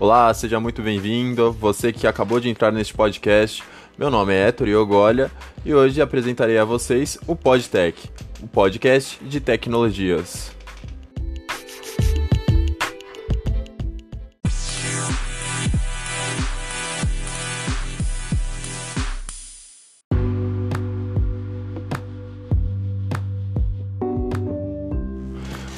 Olá, seja muito bem-vindo. Você que acabou de entrar neste podcast, meu nome é Héctor Iogolha e hoje apresentarei a vocês o PodTech, o podcast de tecnologias.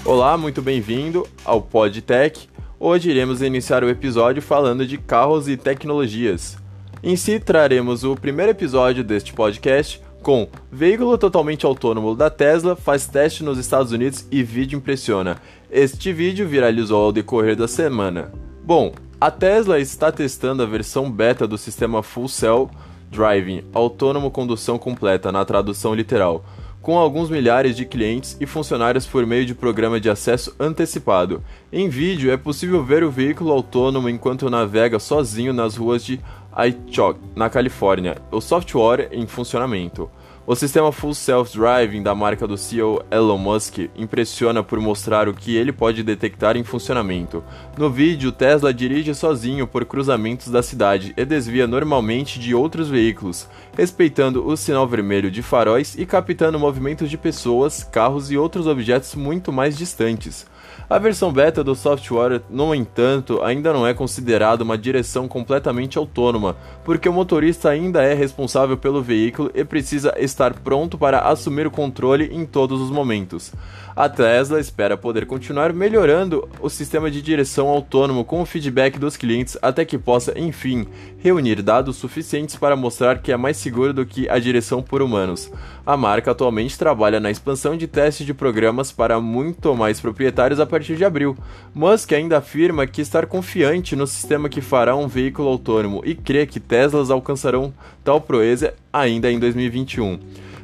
Olá, muito bem-vindo ao PodTech, Hoje iremos iniciar o episódio falando de carros e tecnologias. Em si, traremos o primeiro episódio deste podcast com Veículo totalmente autônomo da Tesla faz teste nos Estados Unidos e vídeo impressiona. Este vídeo viralizou ao decorrer da semana. Bom, a Tesla está testando a versão beta do sistema Full Cell Driving, autônomo condução completa na tradução literal com alguns milhares de clientes e funcionários por meio de programa de acesso antecipado. Em vídeo é possível ver o veículo autônomo enquanto navega sozinho nas ruas de Aichog, na Califórnia, o software em funcionamento. O sistema Full Self-Driving da marca do CEO Elon Musk impressiona por mostrar o que ele pode detectar em funcionamento. No vídeo, Tesla dirige sozinho por cruzamentos da cidade e desvia normalmente de outros veículos, respeitando o sinal vermelho de faróis e captando movimentos de pessoas, carros e outros objetos muito mais distantes. A versão beta do software, no entanto, ainda não é considerada uma direção completamente autônoma, porque o motorista ainda é responsável pelo veículo e precisa estar pronto para assumir o controle em todos os momentos. A Tesla espera poder continuar melhorando o sistema de direção autônomo com o feedback dos clientes até que possa, enfim, reunir dados suficientes para mostrar que é mais seguro do que a direção por humanos. A marca atualmente trabalha na expansão de testes de programas para muito mais proprietários a partir de abril. Musk ainda afirma que está confiante no sistema que fará um veículo autônomo e crê que Teslas alcançarão tal proeza ainda em 2021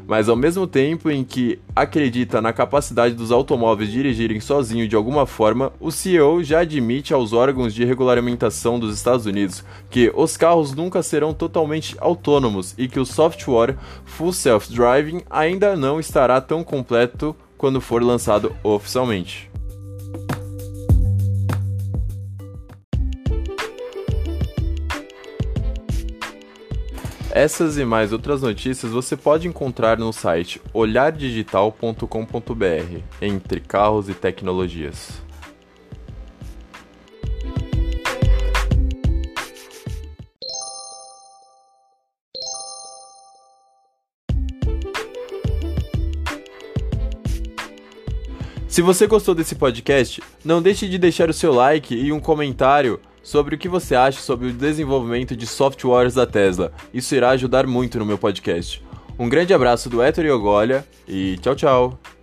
mas ao mesmo tempo em que acredita na capacidade dos automóveis dirigirem sozinho de alguma forma, o CEO já admite aos órgãos de regulamentação dos Estados Unidos que os carros nunca serão totalmente autônomos e que o software Full Self Driving ainda não estará tão completo quando for lançado oficialmente. Essas e mais outras notícias você pode encontrar no site olhardigital.com.br, entre carros e tecnologias. Se você gostou desse podcast, não deixe de deixar o seu like e um comentário sobre o que você acha sobre o desenvolvimento de softwares da Tesla. Isso irá ajudar muito no meu podcast. Um grande abraço do Héctor Iogolha e tchau, tchau!